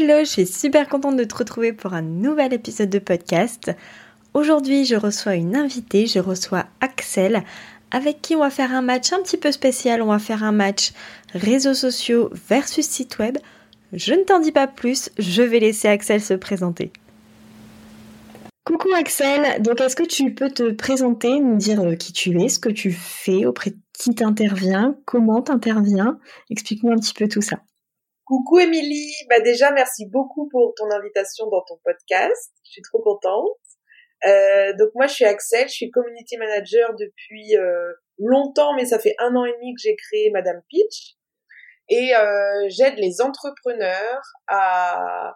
Hello, je suis super contente de te retrouver pour un nouvel épisode de podcast. Aujourd'hui, je reçois une invitée, je reçois Axel, avec qui on va faire un match un petit peu spécial. On va faire un match réseaux sociaux versus site web. Je ne t'en dis pas plus, je vais laisser Axel se présenter. Coucou Axel, donc est-ce que tu peux te présenter, nous dire euh, qui tu es, ce que tu fais, auprès de qui t'interviens, comment t'interviens? Explique-moi un petit peu tout ça. Coucou Émilie, bah déjà merci beaucoup pour ton invitation dans ton podcast. Je suis trop contente. Euh, donc moi je suis Axel, je suis community manager depuis euh, longtemps, mais ça fait un an et demi que j'ai créé Madame Pitch et euh, j'aide les entrepreneurs à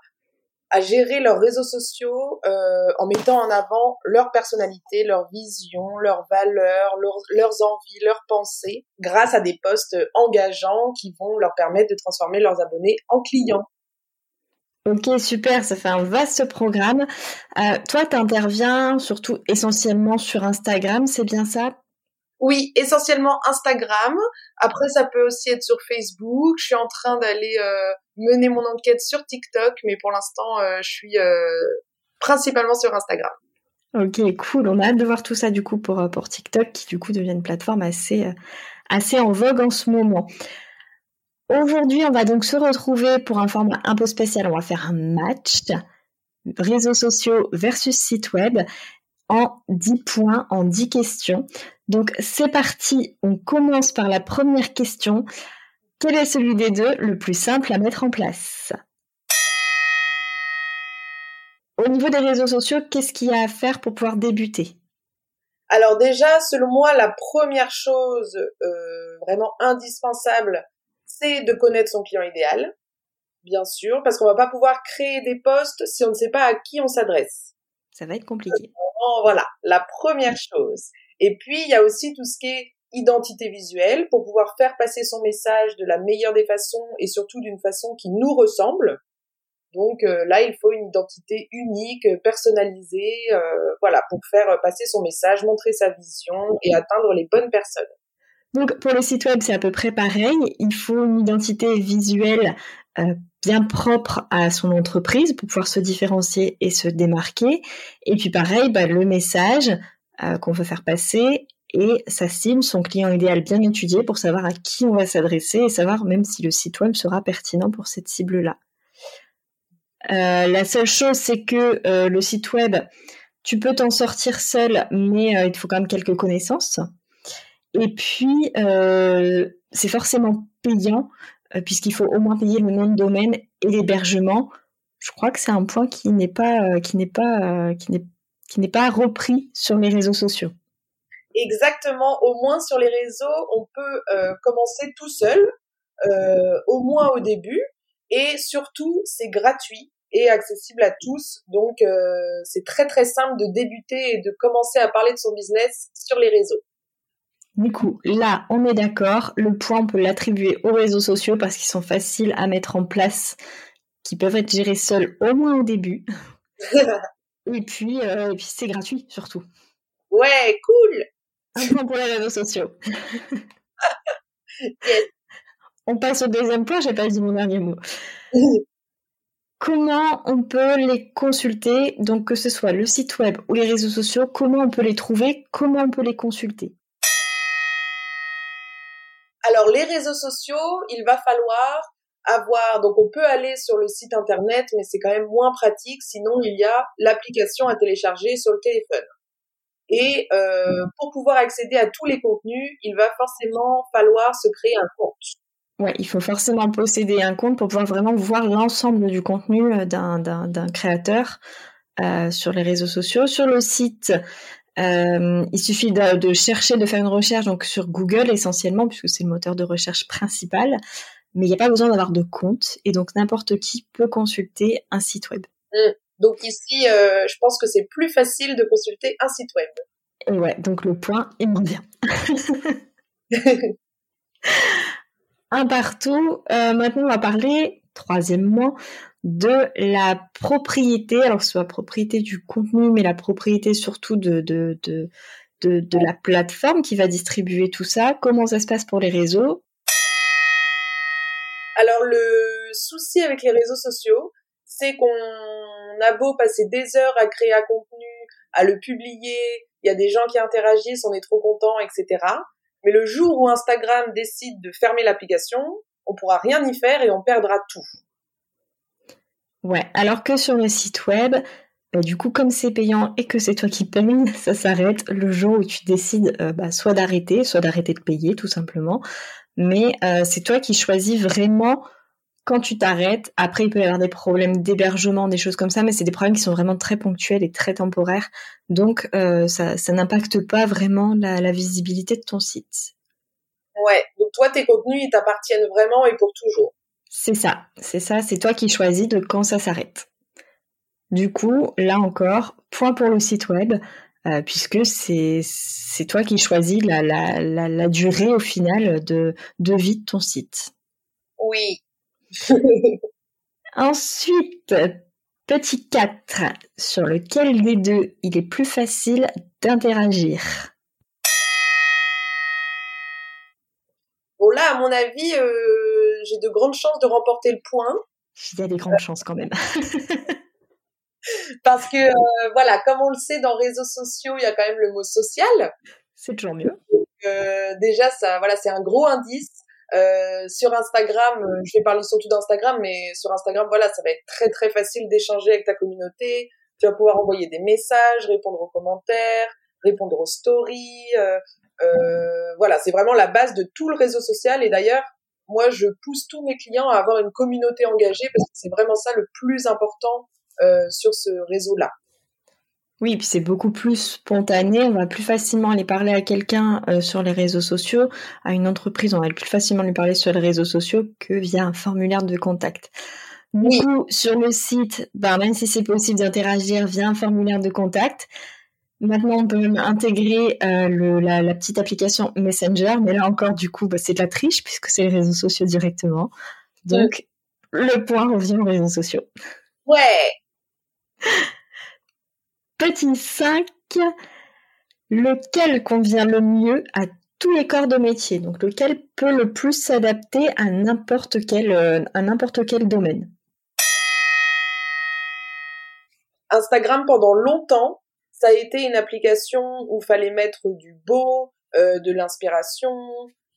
à gérer leurs réseaux sociaux euh, en mettant en avant leur personnalité, leur vision, leurs valeurs, leurs envies, leurs pensées, grâce à des posts engageants qui vont leur permettre de transformer leurs abonnés en clients. Ok, super, ça fait un vaste programme. Euh, toi, tu interviens surtout essentiellement sur Instagram, c'est bien ça? Oui, essentiellement Instagram. Après, ça peut aussi être sur Facebook. Je suis en train d'aller euh, mener mon enquête sur TikTok, mais pour l'instant, euh, je suis euh, principalement sur Instagram. Ok, cool. On a hâte de voir tout ça du coup pour, pour TikTok, qui du coup devient une plateforme assez, assez en vogue en ce moment. Aujourd'hui, on va donc se retrouver pour un format un peu spécial. On va faire un match réseaux sociaux versus site web en 10 points, en 10 questions. Donc c'est parti, on commence par la première question. Quel est celui des deux le plus simple à mettre en place? Au niveau des réseaux sociaux, qu'est-ce qu'il y a à faire pour pouvoir débuter? Alors déjà, selon moi, la première chose euh, vraiment indispensable, c'est de connaître son client idéal, bien sûr, parce qu'on va pas pouvoir créer des posts si on ne sait pas à qui on s'adresse. Ça va être compliqué. Voilà, la première chose. Et puis, il y a aussi tout ce qui est identité visuelle pour pouvoir faire passer son message de la meilleure des façons et surtout d'une façon qui nous ressemble. Donc euh, là, il faut une identité unique, personnalisée, euh, voilà, pour faire passer son message, montrer sa vision et atteindre les bonnes personnes. Donc pour le site web, c'est à peu près pareil. Il faut une identité visuelle euh, bien propre à son entreprise pour pouvoir se différencier et se démarquer. Et puis pareil, bah, le message, euh, qu'on veut faire passer et sa cible, son client idéal bien étudié pour savoir à qui on va s'adresser et savoir même si le site web sera pertinent pour cette cible-là. Euh, la seule chose, c'est que euh, le site web, tu peux t'en sortir seul, mais il faut quand même quelques connaissances. Et puis, c'est forcément payant, puisqu'il faut au moins payer le nom de domaine et l'hébergement. Je crois que c'est un point qui n'est pas, qui n'est pas, qui n'est qui n'est pas repris sur les réseaux sociaux. Exactement, au moins sur les réseaux, on peut euh, commencer tout seul, euh, au moins au début, et surtout c'est gratuit et accessible à tous, donc euh, c'est très très simple de débuter et de commencer à parler de son business sur les réseaux. Du coup, là, on est d'accord, le point, on peut l'attribuer aux réseaux sociaux parce qu'ils sont faciles à mettre en place, qui peuvent être gérés seuls au moins au début. Et puis, euh, puis c'est gratuit surtout. Ouais, cool. Un point pour les réseaux sociaux. On passe au deuxième point, j'ai pas dit mon dernier mot. comment on peut les consulter, donc que ce soit le site web ou les réseaux sociaux, comment on peut les trouver, comment on peut les consulter? Alors les réseaux sociaux, il va falloir avoir, donc on peut aller sur le site internet, mais c'est quand même moins pratique. Sinon, il y a l'application à télécharger sur le téléphone. Et euh, pour pouvoir accéder à tous les contenus, il va forcément falloir se créer un compte. Ouais, il faut forcément posséder un compte pour pouvoir vraiment voir l'ensemble du contenu euh, d'un créateur euh, sur les réseaux sociaux. Sur le site, Euh, il suffit de, chercher, de faire une recherche donc sur Google essentiellement, puisque c'est le moteur de recherche principal. Mais il n'y a pas besoin d'avoir de compte, et donc n'importe qui peut consulter un site web. Mmh. Donc ici, euh, je pense que c'est plus facile de consulter un site web. Et ouais, donc le point est moins bien. un partout. Euh, maintenant, on va parler, troisièmement, de la propriété, alors que ce soit la propriété du contenu, mais la propriété surtout de, de, de, de, la plateforme qui va distribuer tout ça. Comment ça se passe pour les réseaux? Alors le souci avec les réseaux sociaux, c'est qu'on a beau passer des heures à créer un contenu, à le publier, il y a des gens qui interagissent, on est trop content, etc. Mais le jour où Instagram décide de fermer l'application, on pourra rien y faire et on perdra tout. Ouais, alors que sur le site web, bah, du coup, comme c'est payant et que c'est toi qui payes, ça s'arrête le jour où tu décides euh, bah, soit d'arrêter, soit d'arrêter de payer, tout simplement. Mais euh, c'est toi qui choisis vraiment quand tu t'arrêtes. Après, il peut y avoir des problèmes d'hébergement, des choses comme ça, mais c'est des problèmes qui sont vraiment très ponctuels et très temporaires. Donc, euh, ça, ça n'impacte pas vraiment la, la visibilité de ton site. Ouais, donc toi, tes contenus, ils t'appartiennent vraiment et pour toujours. C'est ça, c'est ça, c'est toi qui choisis de quand ça s'arrête. Du coup, là encore, point pour le site web, euh, puisque c'est toi qui choisis la, la, la, durée au final de, de vie de ton site. Oui. Ensuite, petit 4, sur lequel des deux il est plus facile d'interagir. Bon là, à mon avis, euh, j'ai de grandes chances de remporter le point. Il y a des grandes chances quand même. Parce que euh, voilà, comme on le sait dans réseaux sociaux, il y a quand même le mot social. C'est toujours mieux. Euh, déjà, ça, voilà, c'est un gros indice. Euh, sur Instagram, je vais parler surtout d'Instagram, mais sur Instagram, voilà, ça va être très très facile d'échanger avec ta communauté. Tu vas pouvoir envoyer des messages, répondre aux commentaires, répondre aux stories. Voilà, c'est vraiment la base de tout le réseau social. Et d'ailleurs, moi, je pousse tous mes clients à avoir une communauté engagée parce que c'est vraiment ça le plus important euh, sur ce réseau-là. Oui, puis c'est beaucoup plus spontané. On va plus facilement aller parler à quelqu'un euh, sur les réseaux sociaux. À une entreprise, on va plus facilement lui parler sur les réseaux sociaux que via un formulaire de contact. Du coup, sur le site, bah, même si c'est possible d'interagir via un formulaire de contact, Maintenant, on peut même intégrer euh, la, petite application Messenger, mais là encore, du coup, bah, c'est de la triche puisque c'est les réseaux sociaux directement. Donc, le point revient aux réseaux sociaux. Ouais. Petit 5, lequel convient le mieux à tous les corps de métier? Donc, lequel peut le plus s'adapter à n'importe quel, euh, à n'importe quel domaine? Instagram, pendant longtemps, ça a été une application où fallait mettre du beau, euh, de l'inspiration,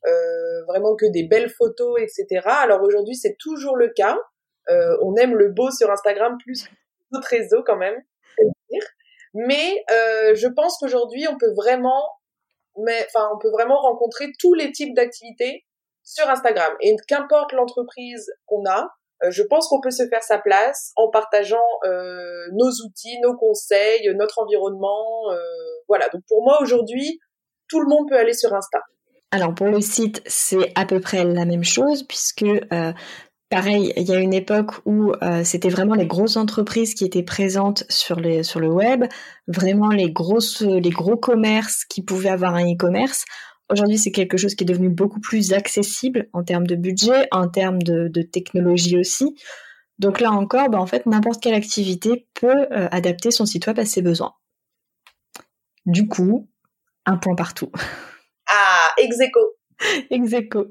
euh, vraiment que des belles photos, etc. Alors aujourd'hui, c'est toujours le cas. Euh, on aime le beau sur Instagram plus que d'autres réseaux quand même. Mais je pense qu'aujourd'hui, on peut vraiment, enfin, on peut vraiment rencontrer tous les types d'activités sur Instagram. Et qu'importe l'entreprise qu'on a, je pense qu'on peut se faire sa place en partageant euh, nos outils, nos conseils, notre environnement. Euh, voilà. Donc pour moi aujourd'hui, tout le monde peut aller sur Insta. Alors pour le site, c'est à peu près la même chose puisque pareil, il y a une époque où c'était vraiment les grosses entreprises qui étaient présentes sur, sur le web, vraiment les grosses, les gros commerces qui pouvaient avoir un e-commerce. Aujourd'hui, c'est quelque chose qui est devenu beaucoup plus accessible en termes de budget, en termes de, technologie aussi. Donc là encore, bah, en fait, n'importe quelle activité peut euh, adapter son site web à ses besoins. Du coup, un point partout. Ah, execo. execo.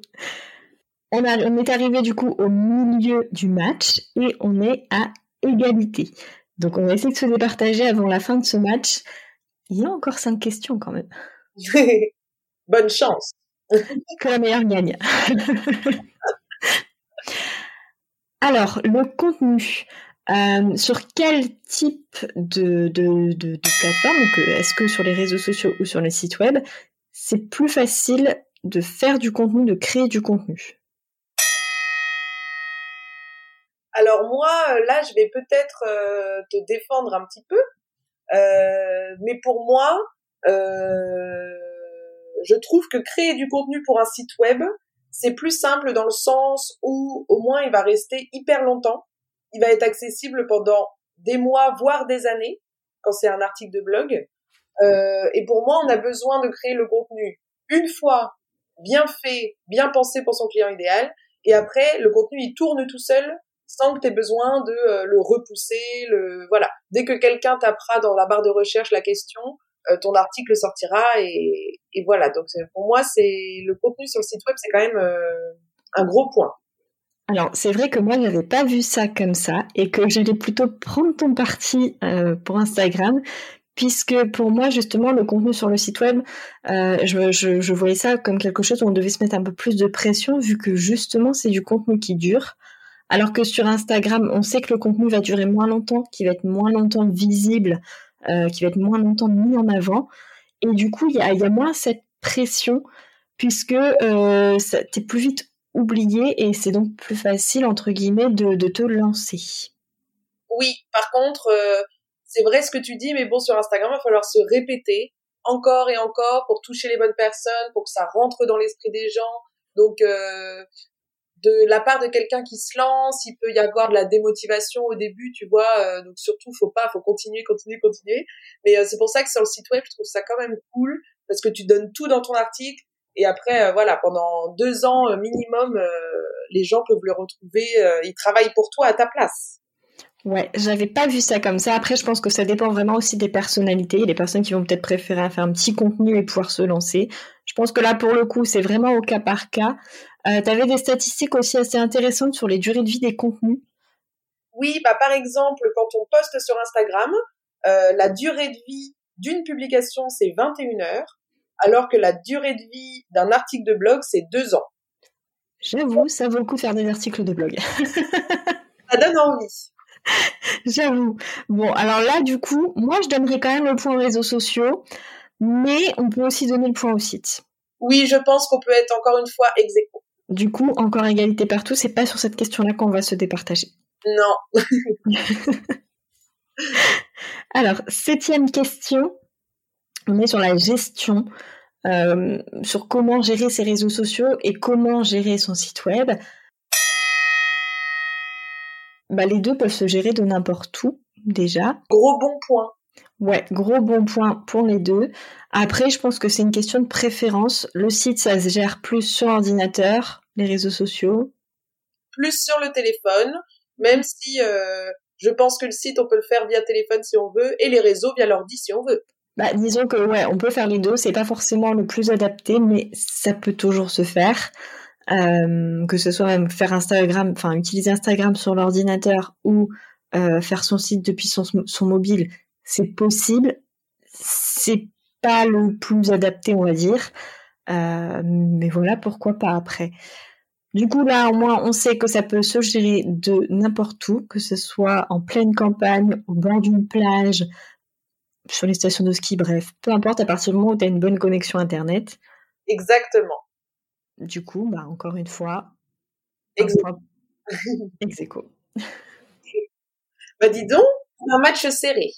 On, on est arrivé du coup au milieu du match et on est à égalité. Donc on va essayer de se départager avant la fin de ce match. Il y a encore cinq questions quand même. Bonne chance. que la meilleure gagne. Alors, le contenu. Euh, sur quel type de, de, plateforme, euh, est-ce que sur les réseaux sociaux ou sur le site web, c'est plus facile de faire du contenu, de créer du contenu? Alors moi, là, je vais peut-être euh, te défendre un petit peu, mais pour moi, euh, je trouve que créer du contenu pour un site web, c'est plus simple dans le sens où au moins il va rester hyper longtemps, il va être accessible pendant des mois, voire des années, quand c'est un article de blog. Euh, et pour moi, on a besoin de créer le contenu une fois bien fait, bien pensé pour son client idéal, et après le contenu il tourne tout seul sans que tu aies besoin de euh, le repousser, le voilà. Dès que quelqu'un tapera dans la barre de recherche la question, euh, ton article sortira et, et voilà. Donc pour moi, c'est le contenu sur le site web, c'est quand même euh, un gros point. Alors, c'est vrai que moi, n'avais pas vu ça comme ça et que j'allais plutôt prendre ton parti pour Instagram, puisque pour moi, justement, le contenu sur le site web, euh, je, voyais ça comme quelque chose où on devait se mettre un peu plus de pression, vu que justement, c'est du contenu qui dure. Alors que sur Instagram, on sait que le contenu va durer moins longtemps, qu'il va être moins longtemps visible, euh, qui va être moins longtemps mis en avant. Et du coup, il y a, moins cette pression, puisque euh, tu es plus vite oublié et c'est donc plus facile, entre guillemets, de, de te lancer. Oui, par contre, euh, c'est vrai ce que tu dis, mais bon, sur Instagram, il va falloir se répéter encore et encore pour toucher les bonnes personnes, pour que ça rentre dans l'esprit des gens. Donc, euh, de la part de quelqu'un qui se lance, il peut y avoir de la démotivation au début, tu vois. Euh, donc surtout, faut pas, faut continuer, continuer, continuer. Mais euh, c'est pour ça que sur le site web, je trouve ça quand même cool parce que tu donnes tout dans ton article et après, euh, voilà, pendant deux ans minimum, les gens peuvent le retrouver. ils travaillent pour toi à ta place. Ouais, j'avais pas vu ça comme ça. Après, je pense que ça dépend vraiment aussi des personnalités. Il y a des personnes qui vont peut-être préférer faire un petit contenu et pouvoir se lancer. Je pense que là, pour le coup, c'est vraiment au cas par cas. Euh, tu avais des statistiques aussi assez intéressantes sur les durées de vie des contenus. Oui, bah par exemple, quand on poste sur Instagram, euh, la durée de vie d'une publication, c'est 21 heures, alors que la durée de vie d'un article de blog, c'est 2 ans. J'avoue, ça vaut le coup de faire des articles de blog. ça donne envie. J'avoue. Bon, alors là, du coup, moi, je donnerais quand même le point aux réseaux sociaux, mais on peut aussi donner le point au site. Oui, je pense qu'on peut être encore une fois ex Du coup, encore égalité partout, c'est pas sur cette question-là qu'on va se départager. Non. alors, septième question, on est sur la gestion, euh, sur comment gérer ses réseaux sociaux et comment gérer son site web bah, les deux peuvent se gérer de n'importe où, déjà. Gros bon point. Ouais, gros bon point pour les deux. Après, je pense que c'est une question de préférence. Le site, ça se gère plus sur ordinateur, les réseaux sociaux. Plus sur le téléphone, même si euh, je pense que le site, on peut le faire via téléphone si on veut, et les réseaux via l'ordi si on veut. Bah, disons que ouais, on peut faire les deux. C'est pas forcément le plus adapté, mais ça peut toujours se faire. Euh, que ce soit même faire Instagram, enfin utiliser Instagram sur l'ordinateur ou euh, faire son site depuis son, son mobile, c'est possible. C'est pas le plus adapté, on va dire. Euh, mais voilà, pourquoi pas après. Du coup, là, au moins, on sait que ça peut se gérer de n'importe où, que ce soit en pleine campagne, au bord d'une plage, sur les stations de ski, bref, peu importe, à partir du moment où tu as une bonne connexion Internet. Exactement. Du coup, bah, encore une fois, ex aequo. bah dis donc, un match serré.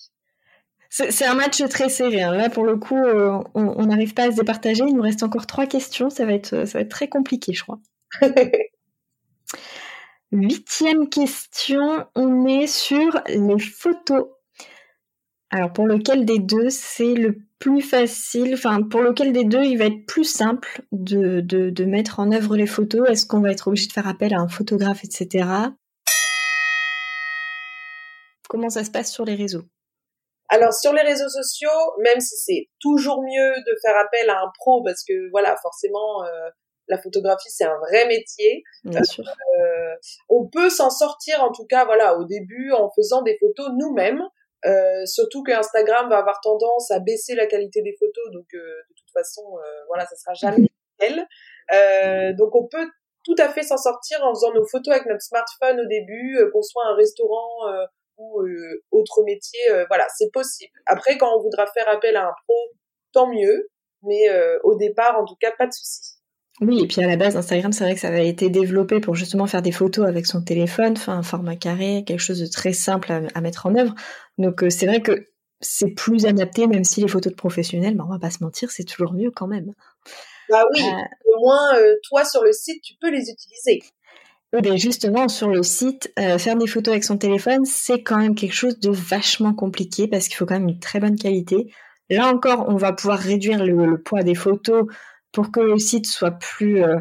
C'est un match très serré. Hein. Là, pour le coup, euh, on n'arrive pas à se départager. Il nous reste encore trois questions. Ça va être, ça va être très compliqué, je crois. Huitième question, on est sur les photos. Alors, pour lequel des deux, c'est le plus facile, enfin pour lequel des deux il va être plus simple de, de, de mettre en œuvre les photos? Est-ce qu'on va être obligé de faire appel à un photographe, etc. Comment ça se passe sur les réseaux? Alors sur les réseaux sociaux, même si c'est toujours mieux de faire appel à un pro parce que voilà forcément euh, la photographie c'est un vrai métier. Bien sûr. Euh, on peut s'en sortir en tout cas voilà au début en faisant des photos nous-mêmes. Euh, surtout que Instagram va avoir tendance à baisser la qualité des photos, donc euh, de toute façon, euh, voilà, ça sera jamais nickel. Euh, donc on peut tout à fait s'en sortir en faisant nos photos avec notre smartphone au début, qu'on soit un restaurant ou autre métier, voilà, c'est possible. Après, quand on voudra faire appel à un pro, tant mieux, mais au départ, en tout cas, pas de souci. Oui, et puis à la base, Instagram, c'est vrai que ça avait été développé pour justement faire des photos avec son téléphone, enfin un format carré, quelque chose de très simple à, mettre en œuvre. Donc euh, c'est vrai que c'est plus adapté, même si les photos de professionnels, bah, on va pas se mentir, c'est toujours mieux quand même. Bah oui, au moins, toi sur le site, tu peux les utiliser. Oui, ben justement, sur le site, faire des photos avec son téléphone, c'est quand même quelque chose de vachement compliqué parce qu'il faut quand même une très bonne qualité. Là encore, on va pouvoir réduire le, poids des photos pour que le site soit plus, euh,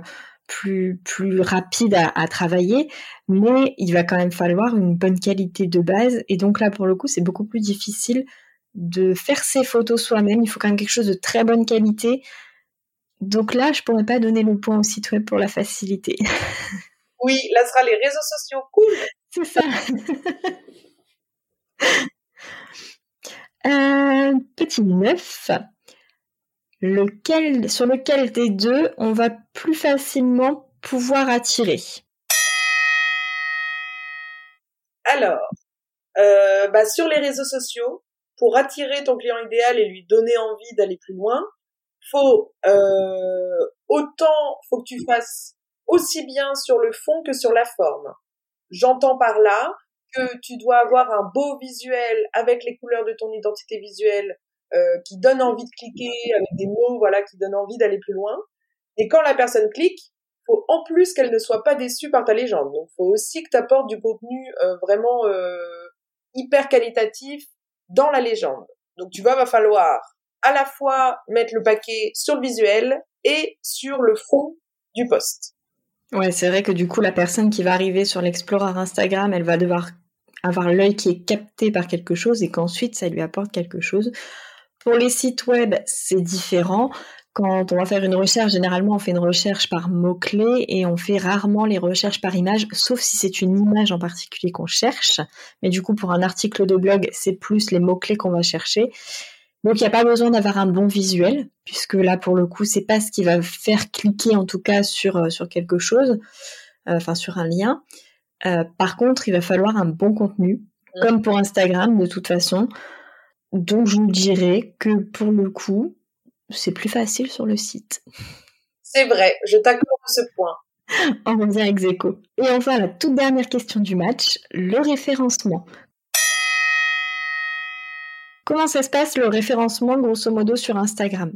rapide à, travailler, mais il va quand même falloir une bonne qualité de base. Et donc là, pour le coup, c'est beaucoup plus difficile de faire ses photos soi-même. Il faut quand même quelque chose de très bonne qualité. Donc là, je pourrais pas donner le point au site web pour la facilité. Oui, là sera les réseaux sociaux. Cool. C'est ça. Un petit neuf, lequel, sur lequel des deux on va plus facilement pouvoir attirer? Alors, euh, bah, sur les réseaux sociaux, pour attirer ton client idéal et lui donner envie d'aller plus loin, faut euh, autant faut que tu fasses aussi bien sur le fond que sur la forme. J'entends par là que tu dois avoir un beau visuel avec les couleurs de ton identité visuelle euh, qui donne envie de cliquer, avec des mots voilà qui donnent envie d'aller plus loin. Et quand la personne clique, faut en plus qu'elle ne soit pas déçue par ta légende. Donc faut aussi que tu apportes du contenu euh, vraiment euh, hyper qualitatif dans la légende. Donc tu vas va falloir à la fois mettre le paquet sur le visuel et sur le fond du post. Ouais, c'est vrai que du coup, la personne qui va arriver sur l'Explorer Instagram, elle va devoir avoir l'œil qui est capté par quelque chose et qu'ensuite ça lui apporte quelque chose. Pour les sites web, c'est différent. Quand on va faire une recherche, généralement on fait une recherche par mots-clés et on fait rarement les recherches par image, sauf si c'est une image en particulier qu'on cherche. Mais du coup, pour un article de blog, c'est plus les mots-clés qu'on va chercher. Donc il n'y a pas besoin d'avoir un bon visuel, puisque là pour le coup, c'est pas ce qui va faire cliquer en tout cas sur, euh, sur quelque chose, euh, enfin sur un lien. Euh, par contre, il va falloir un bon contenu, mm. comme pour Instagram de toute façon. Donc je vous dirais que pour le coup, c'est plus facile sur le site. C'est vrai, je t'accorde ce point. On revient avec Zeko. Et enfin, la toute dernière question du match, le référencement. Comment ça se passe le référencement grosso modo sur Instagram?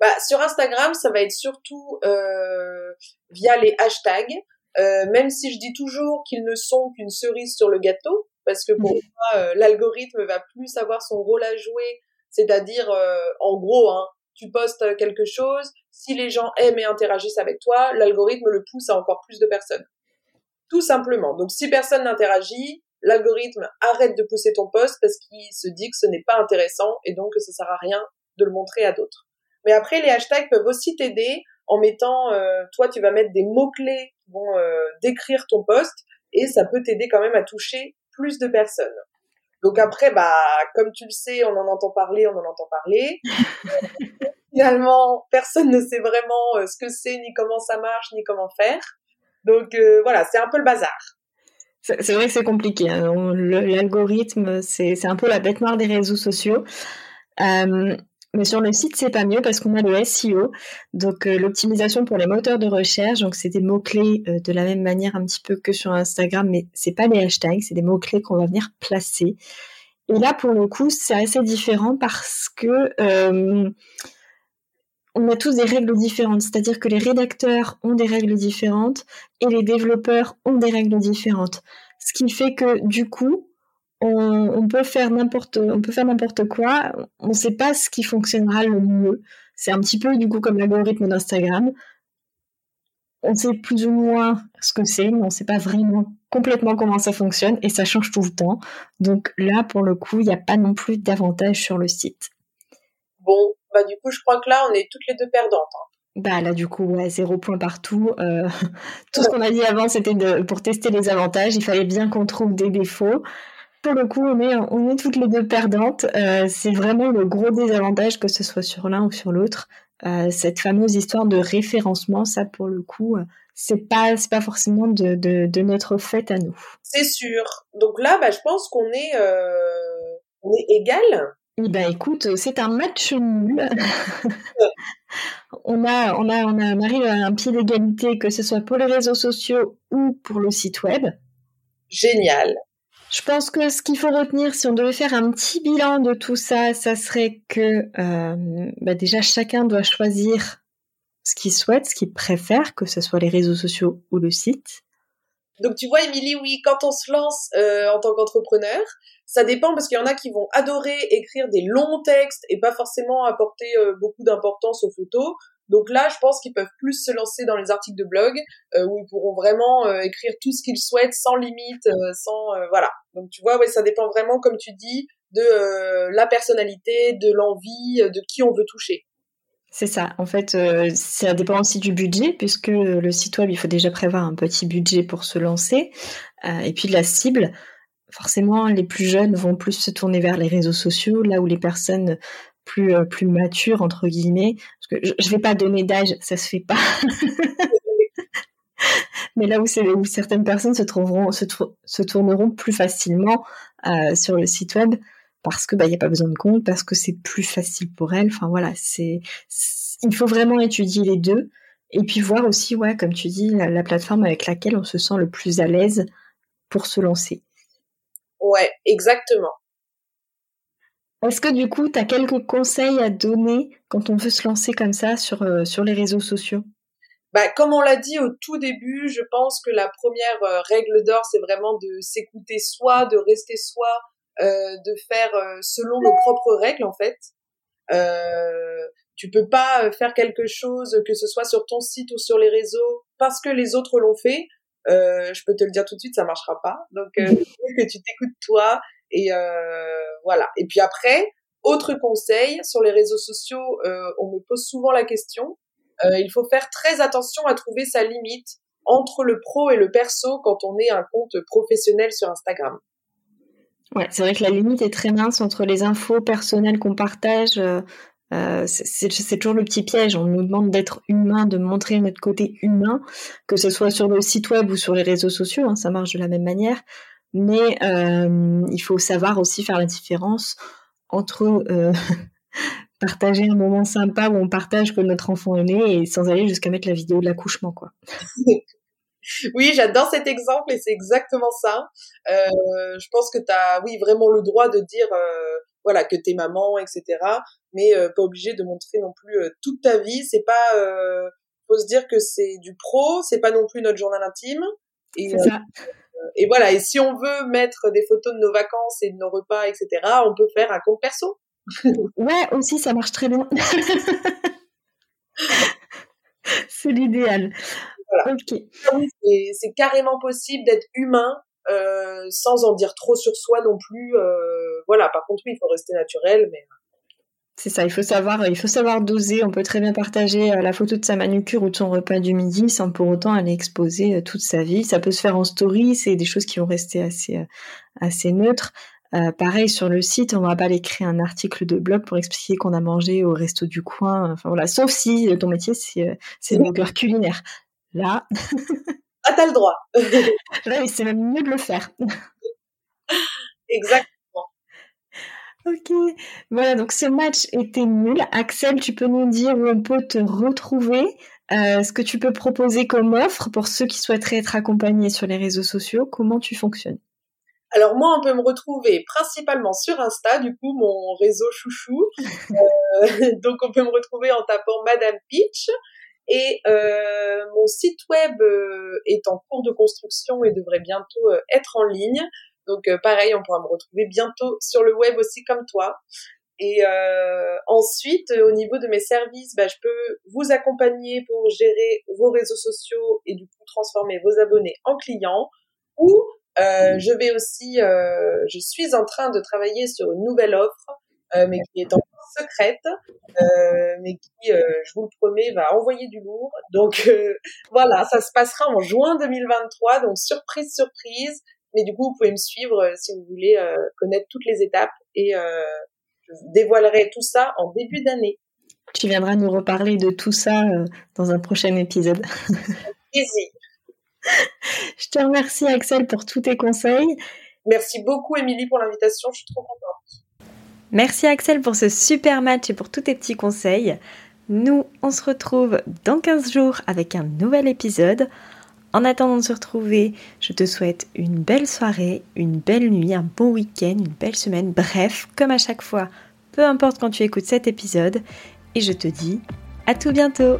Bah, Sur Instagram, ça va être surtout euh, via les hashtags. Euh, même si je dis toujours qu'ils ne sont qu'une cerise sur le gâteau, parce que pour moi, euh, l'algorithme va plus avoir son rôle à jouer, c'est-à-dire, euh, en gros, hein, tu postes quelque chose, si les gens aiment et interagissent avec toi, l'algorithme le pousse à encore plus de personnes. Tout simplement. Donc, si personne n'interagit, l'algorithme arrête de pousser ton post parce qu'il se dit que ce n'est pas intéressant et donc que ça sert à rien de le montrer à d'autres. Mais après, les hashtags peuvent aussi t'aider en mettant, euh, toi, tu vas mettre des mots-clés qui vont euh, décrire ton poste et ça peut t'aider quand même à toucher plus de personnes. Donc après, bah, comme tu le sais, on en entend parler, on en entend parler. Finalement, personne ne sait vraiment euh, ce que c'est, ni comment ça marche, ni comment faire. Donc voilà, c'est un peu le bazar. C'est vrai que c'est compliqué. Hein. L'algorithme, c'est un peu la bête noire des réseaux sociaux. Euh, mais sur le site, c'est pas mieux parce qu'on a le SEO, donc euh, l'optimisation pour les moteurs de recherche. Donc c'est des mots clés euh, de la même manière un petit peu que sur Instagram, mais c'est pas des hashtags, c'est des mots clés qu'on va venir placer. Et là, pour le coup, c'est assez différent parce que on a tous des règles différentes. C'est-à-dire que les rédacteurs ont des règles différentes et les développeurs ont des règles différentes. Ce qui fait que du coup, on, peut faire n'importe quoi. On ne sait pas ce qui fonctionnera le mieux. C'est un petit peu du coup comme l'algorithme d'Instagram. On sait plus ou moins ce que c'est mais on ne sait pas vraiment complètement comment ça fonctionne et ça change tout le temps. Donc là pour le coup il n'y a pas non plus d'avantage sur le site. Bon bah du coup je crois que là on est toutes les deux perdantes hein. Bah là du coup ouais, zéro point partout. Euh, tout ce qu'on a dit avant c'était pour tester les avantages, il fallait bien qu'on trouve des défauts pour le coup, on est, on est toutes les deux perdantes. Euh, c'est vraiment le gros désavantage, que ce soit sur l'un ou sur l'autre. Euh, cette fameuse histoire de référencement, ça pour le coup, c'est pas, c'est pas forcément de, de, notre fait à nous. C'est sûr. Donc là, bah, je pense qu'on est, on est égal. Eh ben écoute, c'est un match nul. on a, on a, on a, on arrive à un pied d'égalité, que ce soit pour les réseaux sociaux ou pour le site web. Génial. Je pense que ce qu'il faut retenir, si on devait faire un petit bilan de tout ça, ça serait que euh, bah déjà chacun doit choisir ce qu'il souhaite, ce qu'il préfère, que ce soit les réseaux sociaux ou le site. Donc tu vois, Émilie, oui, quand on se lance euh, en tant qu'entrepreneur, ça dépend parce qu'il y en a qui vont adorer écrire des longs textes et pas forcément apporter euh, beaucoup d'importance aux photos. Donc là, je pense qu'ils peuvent plus se lancer dans les articles de blog euh, où ils pourront vraiment euh, écrire tout ce qu'ils souhaitent sans limite, sans voilà. Donc tu vois, ouais, ça dépend vraiment, comme tu dis, de la personnalité, de l'envie, de qui on veut toucher. C'est ça. En fait, ça dépend aussi du budget, puisque le site web, il faut déjà prévoir un petit budget pour se lancer, et puis de la cible. Forcément, les plus jeunes vont plus se tourner vers les réseaux sociaux, là où les personnes plus euh, plus mature entre guillemets parce que je, ne vais pas donner d'âge ça se fait pas mais là où certaines personnes se trouveront se, tourneront plus facilement euh, sur le site web parce que bah il y a pas besoin de compte parce que c'est plus facile pour elles enfin voilà c'est il faut vraiment étudier les deux. Et puis voir aussi ouais comme tu dis la plateforme avec laquelle on se sent le plus à l'aise pour se lancer. Ouais exactement. Est-ce que du coup, tu as quelques conseils à donner quand on veut se lancer comme ça sur, euh, sur les réseaux sociaux? Bah, comme on l'a dit au tout début, je pense que la première euh, règle d'or, c'est vraiment de s'écouter soi, de rester soi, de faire selon nos propres règles en fait. tu peux pas faire quelque chose, que ce soit sur ton site ou sur les réseaux, parce que les autres l'ont fait. je peux te le dire tout de suite, ça marchera pas. Donc, euh, que tu t'écoutes toi et euh, voilà. Et puis après, autre conseil sur les réseaux sociaux, euh, on me pose souvent la question. Euh, il faut faire très attention à trouver sa limite entre le pro et le perso quand on est un compte professionnel sur Instagram. Ouais, c'est vrai que la limite est très mince entre les infos personnelles qu'on partage. Euh, c'est toujours le petit piège. On nous demande d'être humain, de montrer notre côté humain, que ce soit sur le site web ou sur les réseaux sociaux. Hein, ça marche de la même manière mais euh, il faut savoir aussi faire la différence entre euh, partager un moment sympa où on partage que notre enfant est né et sans aller jusqu'à mettre la vidéo de l'accouchement, quoi. oui, j'adore cet exemple et c'est exactement ça. Euh, je pense que tu as, oui, vraiment le droit de dire, euh, voilà, que t'es maman, etc. Mais euh, pas obligé de montrer non plus euh, toute ta vie. C'est pas, faut se dire que c'est du pro, c'est pas non plus notre journal intime. Ça et voilà, et si on veut mettre des photos de nos vacances et de nos repas, etc., on peut faire un compte perso. ouais, aussi, ça marche très bien. c'est l'idéal. Voilà. C'est carrément possible d'être humain euh, sans en dire trop sur soi non plus. Euh, voilà, par contre, oui, il faut rester naturel, mais c'est ça, il faut savoir, il faut savoir doser. On peut très bien partager euh, la photo de sa manucure ou de son repas du midi sans pour autant aller exposer euh, toute sa vie. Ça peut se faire en story, c'est des choses qui vont rester assez, euh, assez neutres. pareil sur le site, on va pas aller créer un article de blog pour expliquer qu'on a mangé au resto du coin. Enfin voilà, sauf si ton métier c'est c'est blogueur culinaire. Là, ah t'as le droit. Là, c'est même mieux de le faire. Exact. Ok, voilà, donc ce match était nul. Axel, tu peux nous dire où on peut te retrouver, euh, ce que tu peux proposer comme offre pour ceux qui souhaiteraient être accompagnés sur les réseaux sociaux, comment tu fonctionnes? Alors moi, on peut me retrouver principalement sur Insta, du coup mon réseau chouchou. Euh, donc on peut me retrouver en tapant Madame Peach. Et euh, mon site web est en cours de construction et devrait bientôt être en ligne. Donc euh, pareil, on pourra me retrouver bientôt sur le web aussi comme toi. Et euh, ensuite, au niveau de mes services, bah, je peux vous accompagner pour gérer vos réseaux sociaux et du coup transformer vos abonnés en clients. Ou euh, je vais aussi, euh, je suis en train de travailler sur une nouvelle offre, euh, mais qui est encore secrète, euh, mais qui, je vous le promets, va envoyer du lourd. Donc voilà, ça se passera en juin 2023. Donc surprise, surprise. Mais du coup, vous pouvez me suivre euh, si vous voulez euh, connaître toutes les étapes et euh, je dévoilerai tout ça en début d'année. Tu viendras nous reparler de tout ça dans un prochain épisode. Easy. Je te remercie Axel pour tous tes conseils. Merci beaucoup Émilie pour l'invitation, je suis trop contente. Merci Axel pour ce super match et pour tous tes petits conseils. Nous, on se retrouve dans 15 jours avec un nouvel épisode. En attendant de se retrouver, je te souhaite une belle soirée, une belle nuit, un bon week-end, une belle semaine, bref, comme à chaque fois, peu importe quand tu écoutes cet épisode, et je te dis à tout bientôt